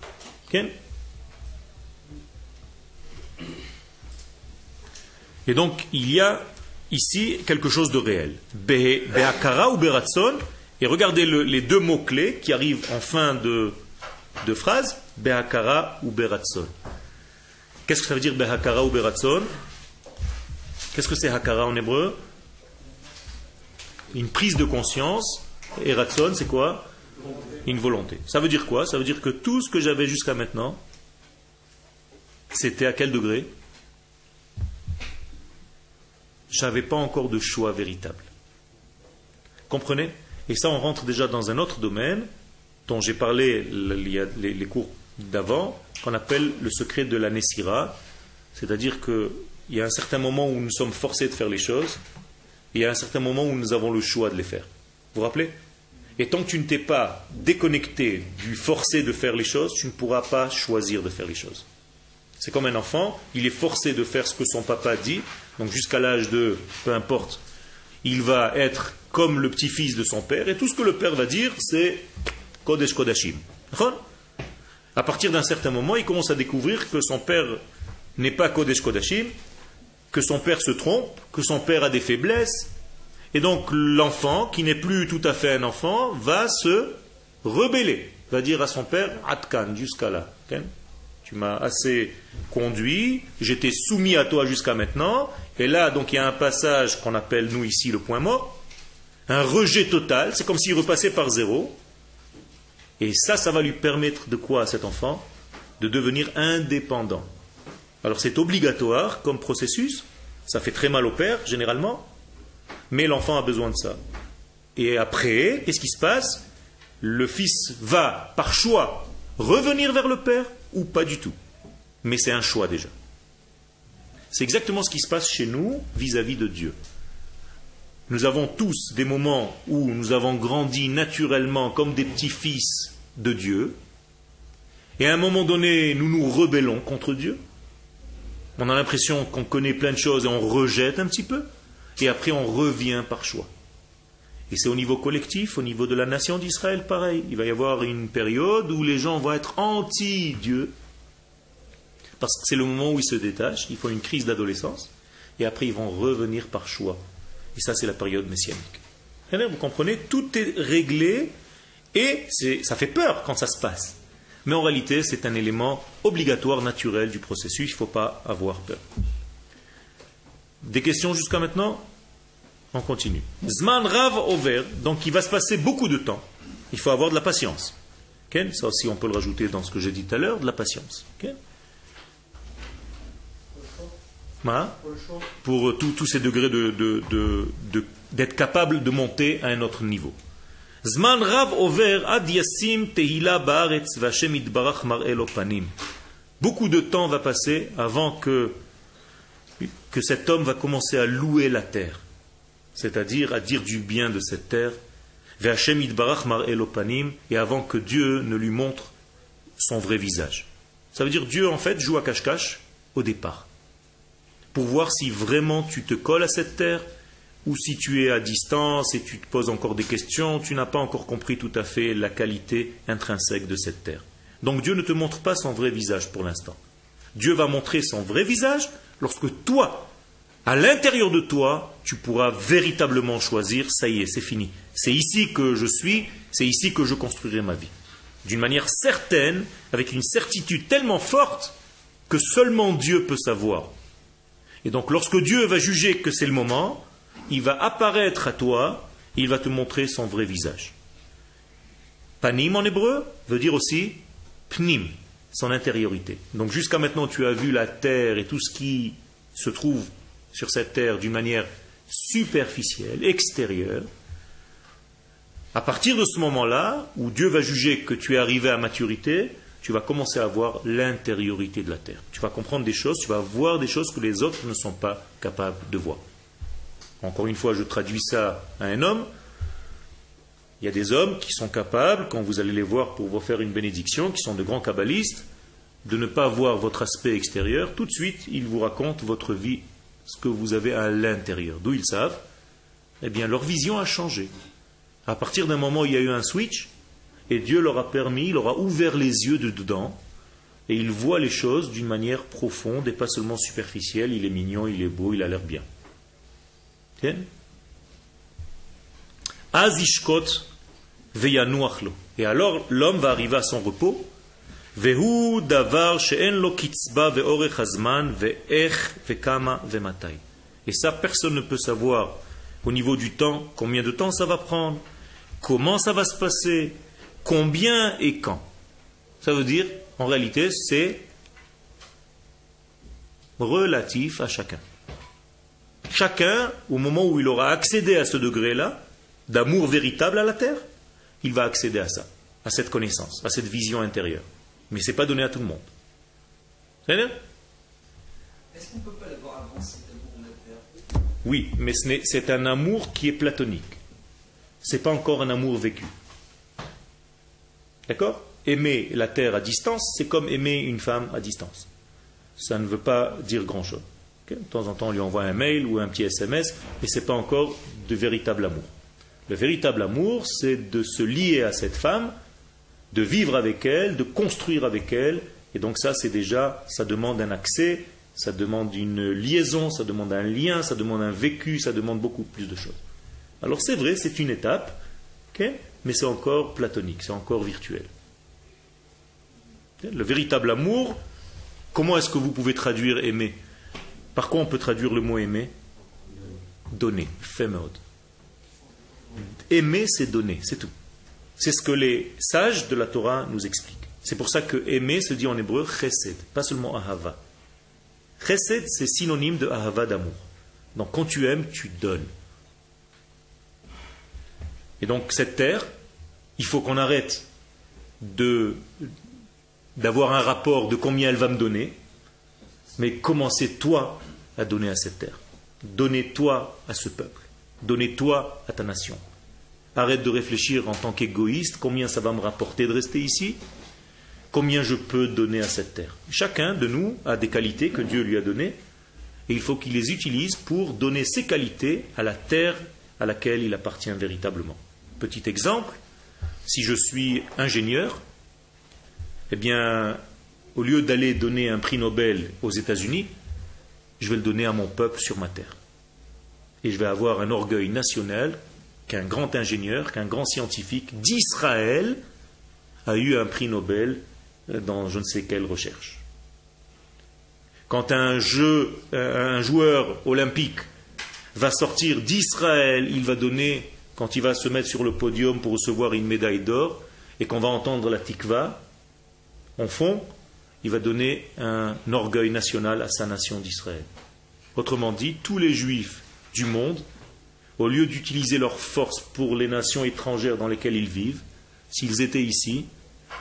Et donc, il y a ici quelque chose de réel. Be'akara ou beratson, et regardez les deux mots-clés qui arrivent en fin de, phrase, Be'akara ou beratson. Qu'est-ce que ça veut dire Be'akara ou beratson? Qu'est-ce que c'est hakara en hébreu? Une prise de conscience. Et c'est quoi? Une volonté. Ça veut dire quoi? Ça veut dire que tout ce que j'avais jusqu'à maintenant, c'était à quel degré? J'avais pas encore de choix véritable. Comprenez? Et ça, on rentre déjà dans un autre domaine dont j'ai parlé les, les cours d'avant, qu'on appelle le secret de la Nessira. C'est-à-dire qu'il y a un certain moment où nous sommes forcés de faire les choses, il y a un certain moment où nous avons le choix de les faire. Vous vous rappelez? Et tant que tu ne t'es pas déconnecté du forcé de faire les choses, tu ne pourras pas choisir de faire les choses. C'est comme un enfant, il est forcé de faire ce que son papa dit, donc jusqu'à l'âge de, peu importe, il va être comme le petit-fils de son père, et tout ce que le père va dire, c'est Kodesh Kodashim. À partir d'un certain moment, il commence à découvrir que son père n'est pas Kodesh Kodashim, que son père se trompe, que son père a des faiblesses. Et donc l'enfant, qui n'est plus tout à fait un enfant, va se rebeller, va dire à son père, Atkan, jusqu'à là. Tu m'as assez conduit, j'étais soumis à toi jusqu'à maintenant, et là, donc il y a un passage qu'on appelle, nous ici, le point mort, un rejet total, c'est comme s'il repassait par zéro, et ça, ça va lui permettre de quoi à cet enfant? De devenir indépendant. Alors c'est obligatoire comme processus, ça fait très mal au père généralement, mais l'enfant a besoin de ça. Et après, qu'est-ce qui se passe? Le fils va, par choix, revenir vers le père ou pas du tout. Mais c'est un choix déjà. C'est exactement ce qui se passe chez nous vis-à-vis -vis de Dieu. Nous avons tous des moments où nous avons grandi naturellement comme des petits-fils de Dieu, et à un moment donné, nous nous rebellons contre Dieu. On a l'impression qu'on connaît plein de choses et on rejette un petit peu, et après on revient par choix. Et c'est au niveau collectif, au niveau de la nation d'Israël, pareil. Il va y avoir une période où les gens vont être anti-Dieu, parce que c'est le moment où ils se détachent, il faut une crise d'adolescence, et après ils vont revenir par choix. Et ça, c'est la période messianique. Vous comprenez Tout est réglé et ça fait peur quand ça se passe. Mais en réalité, c'est un élément obligatoire, naturel du processus. Il ne faut pas avoir peur. Des questions jusqu'à maintenant? On continue. Zman Rav Over, donc il va se passer beaucoup de temps. Il faut avoir de la patience. Ça aussi, on peut le rajouter dans ce que j'ai dit tout à l'heure, de la patience pour tous ces degrés d'être capable de monter à un autre niveau. Beaucoup de temps va passer avant que, que cet homme va commencer à louer la terre, c'est-à-dire à dire du bien de cette terre. Ve'Hashem idbarach mar elopanim, et avant que Dieu ne lui montre son vrai visage. Ça veut dire Dieu en fait joue à cache-cache au départ. Pour voir si vraiment tu te colles à cette terre ou si tu es à distance et tu te poses encore des questions, tu n'as pas encore compris tout à fait la qualité intrinsèque de cette terre. Donc Dieu ne te montre pas son vrai visage pour l'instant. Dieu va montrer son vrai visage lorsque toi, à l'intérieur de toi, tu pourras véritablement choisir, ça y est, c'est fini. C'est ici que je suis, c'est ici que je construirai ma vie. D'une manière certaine, avec une certitude tellement forte que seulement Dieu peut savoir. Et donc lorsque Dieu va juger que c'est le moment, il va apparaître à toi, il va te montrer son vrai visage. Panim en hébreu veut dire aussi pnim, son intériorité. Donc jusqu'à maintenant, tu as vu la terre et tout ce qui se trouve sur cette terre d'une manière superficielle, extérieure. À partir de ce moment-là, où Dieu va juger que tu es arrivé à maturité, tu vas commencer à voir l'intériorité de la terre. Tu vas comprendre des choses, tu vas voir des choses que les autres ne sont pas capables de voir. Encore une fois, je traduis ça à un homme. Il y a des hommes qui sont capables, quand vous allez les voir pour vous faire une bénédiction, qui sont de grands kabbalistes, de ne pas voir votre aspect extérieur. Tout de suite, ils vous racontent votre vie, ce que vous avez à l'intérieur. D'où ils savent Eh bien, leur vision a changé. À partir d'un moment il y a eu un switch, et Dieu leur a permis, il leur a ouvert les yeux de dedans, et ils voient les choses d'une manière profonde et pas seulement superficielle. Il est mignon, il est beau, il a l'air bien. Et alors l'homme va arriver à son repos. Et ça, personne ne peut savoir au niveau du temps combien de temps ça va prendre, comment ça va se passer, combien et quand. Ça veut dire, en réalité, c'est relatif à chacun. Chacun, au moment où il aura accédé à ce degré-là, d'amour véritable à la terre, il va accéder à ça, à cette connaissance, à cette vision intérieure. Mais ce n'est pas donné à tout le monde. C'est Est-ce qu'on ne peut pas l'avoir avant cet amour de la terre? Oui, mais c'est un amour qui est platonique. Ce n'est pas encore un amour vécu. D'accord? Aimer la terre à distance, c'est comme aimer une femme à distance. Ça ne veut pas dire grand-chose. De temps en temps, on lui envoie un mail ou un petit SMS, mais ce n'est pas encore de véritable amour. Le véritable amour, c'est de se lier à cette femme, de vivre avec elle, de construire avec elle. Et donc ça, c'est déjà, ça demande un accès, ça demande une liaison, ça demande un lien, ça demande un vécu, ça demande beaucoup plus de choses. Alors c'est vrai, c'est une étape, mais c'est encore platonique, c'est encore virtuel. Le véritable amour, comment est-ce que vous pouvez traduire aimer? Par quoi on peut traduire le mot aimer? Donner, femod. Aimer, c'est donner, c'est tout. C'est ce que les sages de la Torah nous expliquent. C'est pour ça que aimer se dit en hébreu chesed, pas seulement ahava. Chesed, c'est synonyme de ahava d'amour. Donc quand tu aimes, tu donnes. Et donc cette terre, il faut qu'on arrête d'avoir un rapport de combien elle va me donner, mais commencez toi à donner à cette terre? Donnez-toi à ce peuple. Donnez-toi à ta nation. Arrête de réfléchir en tant qu'égoïste combien ça va me rapporter de rester ici, combien je peux donner à cette terre? Chacun de nous a des qualités que Dieu lui a données et il faut qu'il les utilise pour donner ces qualités à la terre à laquelle il appartient véritablement. Petit exemple, si je suis ingénieur, eh bien, au lieu d'aller donner un prix Nobel aux États-Unis, je vais le donner à mon peuple sur ma terre. Et je vais avoir un orgueil national qu'un grand ingénieur, qu'un grand scientifique d'Israël a eu un prix Nobel dans je ne sais quelle recherche. Quand un, un joueur olympique va sortir d'Israël, il va donner, quand il va se mettre sur le podium pour recevoir une médaille d'or, et qu'on va entendre la tikva, en fond, il va donner un orgueil national à sa nation d'Israël. Autrement dit, tous les juifs du monde, au lieu d'utiliser leur force pour les nations étrangères dans lesquelles ils vivent, s'ils étaient ici,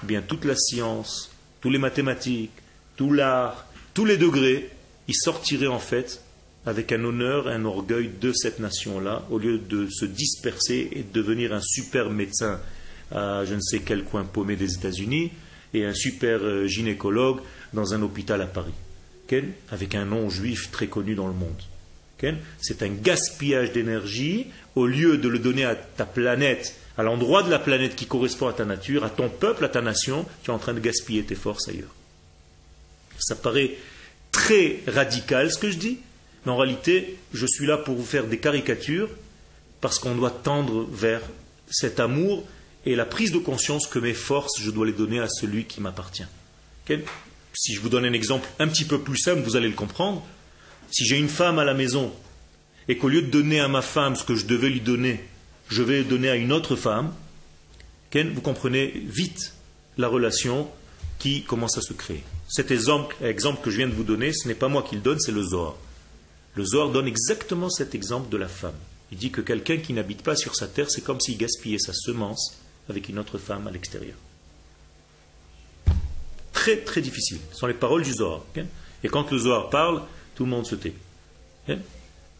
eh bien toute la science, tous les mathématiques, tout l'art, tous les degrés, ils sortiraient en fait avec un honneur, un orgueil de cette nation-là, au lieu de se disperser et de devenir un super médecin à je ne sais quel coin paumé des États-Unis et un super euh, gynécologue dans un hôpital à Paris, avec un nom juif très connu dans le monde. C'est un gaspillage d'énergie, au lieu de le donner à ta planète, à l'endroit de la planète qui correspond à ta nature, à ton peuple, à ta nation, tu es en train de gaspiller tes forces ailleurs. Ça paraît très radical ce que je dis, mais en réalité, je suis là pour vous faire des caricatures, parce qu'on doit tendre vers cet amour et la prise de conscience que mes forces, je dois les donner à celui qui m'appartient. Si je vous donne un exemple un petit peu plus simple, vous allez le comprendre. Si j'ai une femme à la maison et qu'au lieu de donner à ma femme ce que je devais lui donner, je vais donner à une autre femme, vous comprenez vite la relation qui commence à se créer. Cet exemple, que je viens de vous donner, ce n'est pas moi qui le donne, c'est le Zohar. Le Zohar donne exactement cet exemple de la femme. Il dit que quelqu'un qui n'habite pas sur sa terre, c'est comme s'il gaspillait sa semence avec une autre femme à l'extérieur. Très très difficile. Ce sont les paroles du Zohar. Et quand le Zohar parle, tout le monde se tait.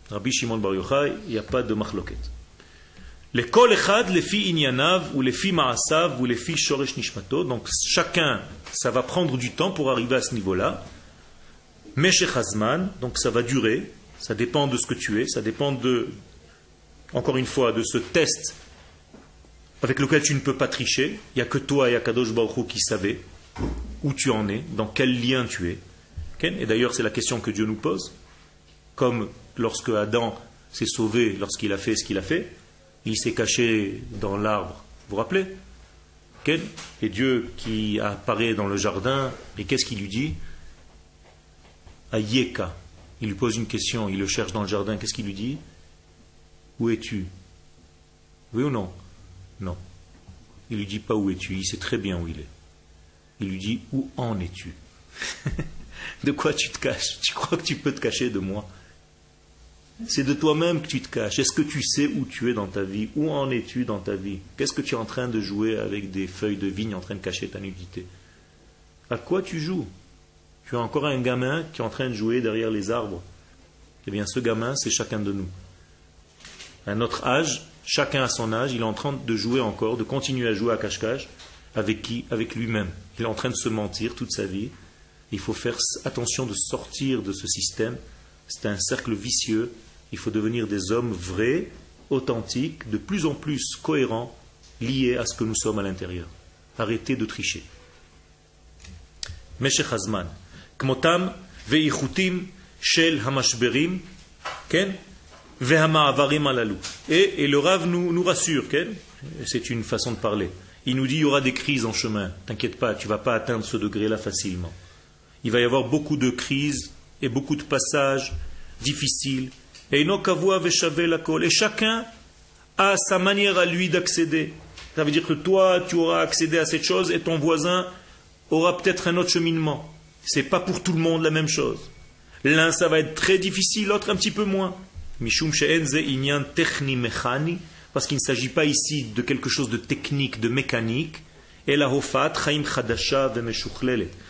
Rabbi Shimon Bar Yochai, il n'y a pas de machloket. Les kol echad, les fi inyanav, ou les fi ma'asav, ou les fi shoresh nishmato. Donc chacun, ça va prendre du temps pour arriver à ce niveau-là. Meshech hazman, donc ça va durer. Ça dépend de ce que tu es. Ça dépend de, encore une fois, de ce test avec lequel tu ne peux pas tricher. Il n'y a que toi et Akadosh Baruch qui savait où tu en es, dans quel lien tu es. Et d'ailleurs, c'est la question que Dieu nous pose. Comme lorsque Adam s'est sauvé lorsqu'il a fait ce qu'il a fait, il s'est caché dans l'arbre. Vous vous rappelez Et Dieu qui apparaît dans le jardin, et qu'est-ce qu'il lui dit Ayeka. Il lui pose une question, il le cherche dans le jardin, qu'est-ce qu'il lui dit Où es-tu? Oui ou non? Non. Il lui dit pas où es-tu, il sait très bien où il est. Il lui dit Où en es-tu? (laughs) De quoi tu te caches? Tu crois que tu peux te cacher de moi? C'est de toi-même que tu te caches. Est-ce que tu sais où tu es dans ta vie? Où en es-tu dans ta vie? Qu'est-ce que tu es en train de jouer avec des feuilles de vigne en train de cacher ta nudité? À quoi tu joues? Tu as encore un gamin qui est en train de jouer derrière les arbres. Eh bien, ce gamin, c'est chacun de nous. À notre âge, chacun à son âge, il est en train de jouer encore, de continuer à jouer à cache-cache. Avec qui? Avec lui-même. Il est en train de se mentir toute sa vie. Il faut faire attention de sortir de ce système. C'est un cercle vicieux. Il faut devenir des hommes vrais, authentiques, de plus en plus cohérents, liés à ce que nous sommes à l'intérieur. Arrêtez de tricher. Veichutim shel hamashberim. Ken et, le Rav nous, nous rassure, c'est une façon de parler. Il nous dit il y aura des crises en chemin. T'inquiète pas, tu ne vas pas atteindre ce degré-là facilement il va y avoir beaucoup de crises et beaucoup de passages difficiles. Et et chacun a sa manière à lui d'accéder. Ça veut dire que toi, tu auras accédé à cette chose et ton voisin aura peut-être un autre cheminement. Ce n'est pas pour tout le monde la même chose. L'un, ça va être très difficile, l'autre un petit peu moins. Parce qu'il ne s'agit pas ici de quelque chose de technique, de mécanique.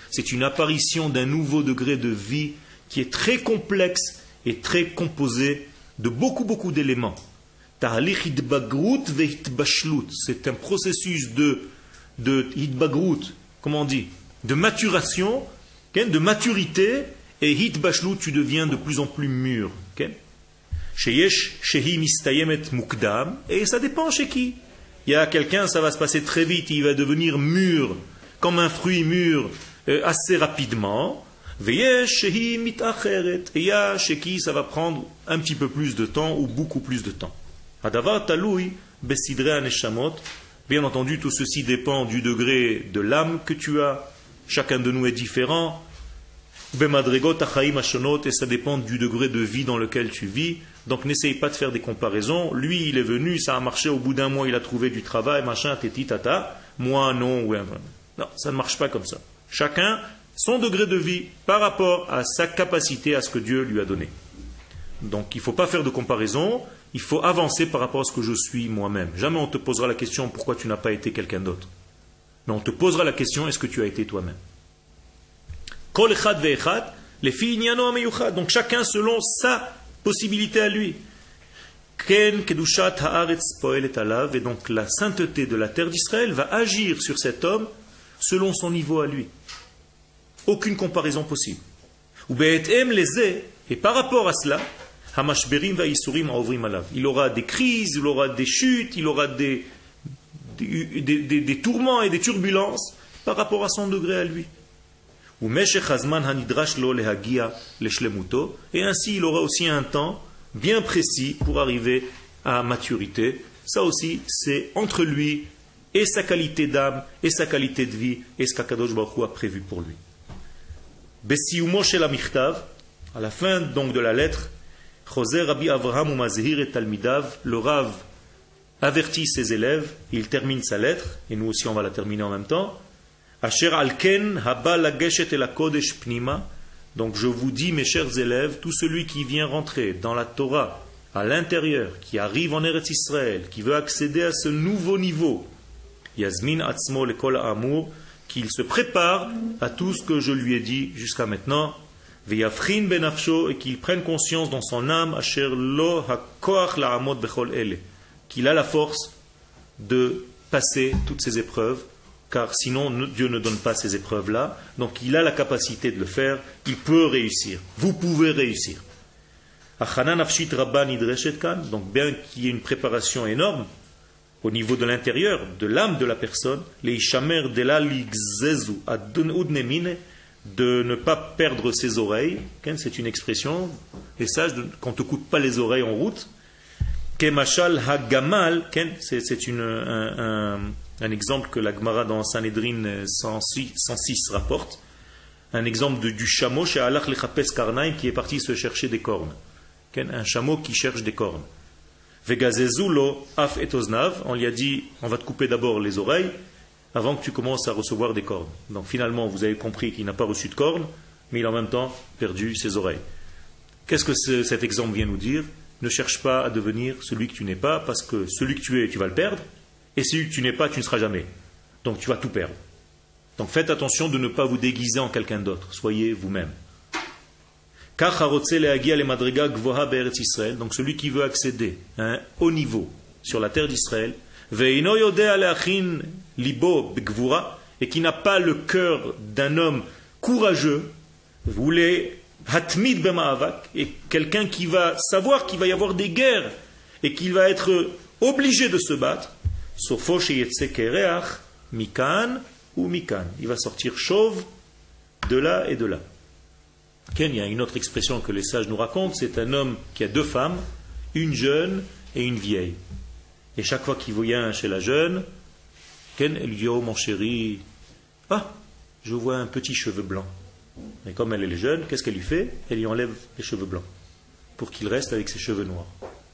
C'est une apparition d'un nouveau degré de vie qui est très complexe et très composé de beaucoup, beaucoup d'éléments. C'est un processus de, de comment on de maturation, de maturité, et hitbashlut, tu deviens de plus en plus mûr. Et ça dépend chez qui. Il y a quelqu'un, ça va se passer très vite, il va devenir mûr, comme un fruit mûr, euh, assez rapidement. Et il y a chez qui ça va prendre un petit peu plus de temps ou beaucoup plus de temps. Bien entendu, tout ceci dépend du degré de l'âme que tu as. Chacun de nous est différent. Et ça dépend du degré de vie dans lequel tu vis. Donc n'essaye pas de faire des comparaisons. Lui, il est venu, ça a marché, au bout d'un mois, il a trouvé du travail, machin, téti, tata. Moi, non, ouais. Non, ça ne marche pas comme ça. Chacun son degré de vie par rapport à sa capacité à ce que Dieu lui a donné. Donc il ne faut pas faire de comparaison, il faut avancer par rapport à ce que je suis moi-même. Jamais on te posera la question pourquoi tu n'as pas été quelqu'un d'autre? Mais on te posera la question est-ce que tu as été toi-même? Donc chacun selon sa possibilité à lui. Ken kedushat haaretz poelet alav, et donc la sainteté de la terre d'Israël va agir sur cet homme selon son niveau à lui. Aucune comparaison possible. Ou et par rapport à cela, il aura des crises, il aura des chutes, il aura des, tourments et des turbulences par rapport à son degré à lui. Et ainsi, il aura aussi un temps bien précis pour arriver à maturité. Ça aussi, c'est entre lui et sa qualité d'âme et sa qualité de vie et ce qu'Akadosh Baruch a prévu pour lui. À la fin donc de la lettre, José Rabbi Avraham Umazhir et Talmidav, le Rav avertit ses élèves, il termine sa lettre, et nous aussi on va la terminer en même temps. Asher alken haba lageshet el kodesh pnima. Donc je vous dis, mes chers élèves, tout celui qui vient rentrer dans la Torah à l'intérieur, qui arrive en Eretz Israël, qui veut accéder à ce nouveau niveau, Yasmin atzmo amour, qu'il se prépare à tout ce que je lui ai dit jusqu'à maintenant, benafsho, et qu'il prenne conscience dans son âme, asher lo bechol qu'il a la force de passer toutes ces épreuves, car sinon Dieu ne donne pas ces épreuves-là, donc il a la capacité de le faire, il peut réussir, vous pouvez réussir. Donc bien qu'il y ait une préparation énorme, au niveau de l'intérieur, de l'âme de la personne, les de ne pas perdre ses oreilles, c'est une expression, et ça, qu'on ne te coupe pas les oreilles en route. C'est un, un, exemple que la Gemara dans Sanhedrin 106, 106 rapporte, un exemple du chameau chez Allah Karnaim qui est parti se chercher des cornes. Un chameau qui cherche des cornes. Vegazezulo af etoznav, on lui a dit on va te couper d'abord les oreilles avant que tu commences à recevoir des cornes. Donc finalement, vous avez compris qu'il n'a pas reçu de cornes, mais il a en même temps perdu ses oreilles. Qu'est-ce que cet exemple vient nous dire? Ne cherche pas à devenir celui que tu n'es pas, parce que celui que tu es, tu vas le perdre, et que tu n'es pas, tu ne seras jamais. Donc tu vas tout perdre. Donc faites attention de ne pas vous déguiser en quelqu'un d'autre. Soyez vous-même. Donc celui qui veut accéder à un haut niveau sur la terre d'Israël, et qui n'a pas le cœur d'un homme courageux, voulez hatmid et quelqu'un qui va savoir qu'il va y avoir des guerres et qu'il va être obligé de se battre, mikan ou mikan. Il va sortir chauve de là et de là. Il y a une autre expression que les sages nous racontent, c'est un homme qui a deux femmes, une jeune et une vieille. Et chaque fois qu'il vient chez la jeune, Ken, elle lui dit, oh mon chéri, ah, je vois un petit cheveu blanc. Et comme elle est jeune, qu'est-ce qu'elle lui fait? Elle lui enlève les cheveux blancs pour qu'il reste avec ses cheveux noirs.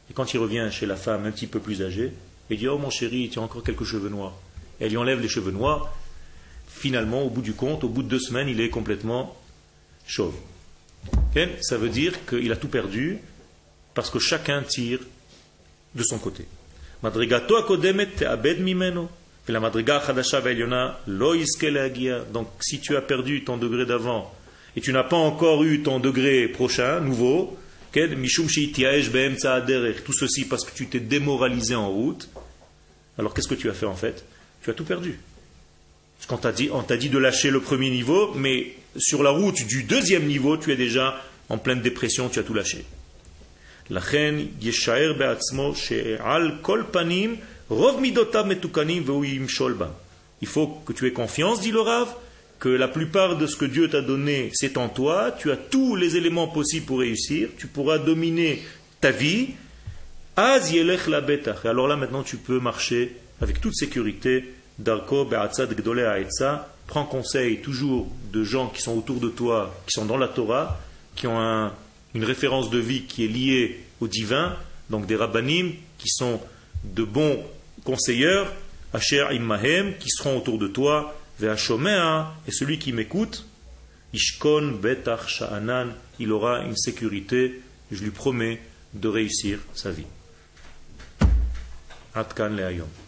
Et quand il revient chez la femme un petit peu plus âgée, il dit, oh mon chéri, tu as encore quelques cheveux noirs. elle lui enlève les cheveux noirs. Finalement, au bout du compte, au bout de deux semaines, il est complètement chauve. Ça veut dire qu'il a tout perdu parce que chacun tire de son côté. Donc si tu as perdu ton degré d'avant et tu n'as pas encore eu ton degré prochain, nouveau, tout ceci parce que tu t'es démoralisé en route, alors qu'est-ce que tu as fait en fait? Tu as tout perdu. Parce qu'on t'a dit, on t'a dit de lâcher le premier niveau, mais sur la route du deuxième niveau, tu es déjà en pleine dépression, tu as tout lâché. Il faut que tu aies confiance, dit le Rav, que la plupart de ce que Dieu t'a donné, c'est en toi, tu as tous les éléments possibles pour réussir, tu pourras dominer ta vie. Alors là, maintenant, tu peux marcher avec toute sécurité Darko prends conseil toujours de gens qui sont autour de toi, qui sont dans la Torah, qui ont une référence de vie qui est liée au divin, donc des rabbanim qui sont de bons conseilleurs, Asher Immahem, qui seront autour de toi, Ve'ashomea, et celui qui m'écoute, Ishkon Betach Sha'anan, il aura une sécurité, je lui promets de réussir sa vie. Atkan Le'ayom.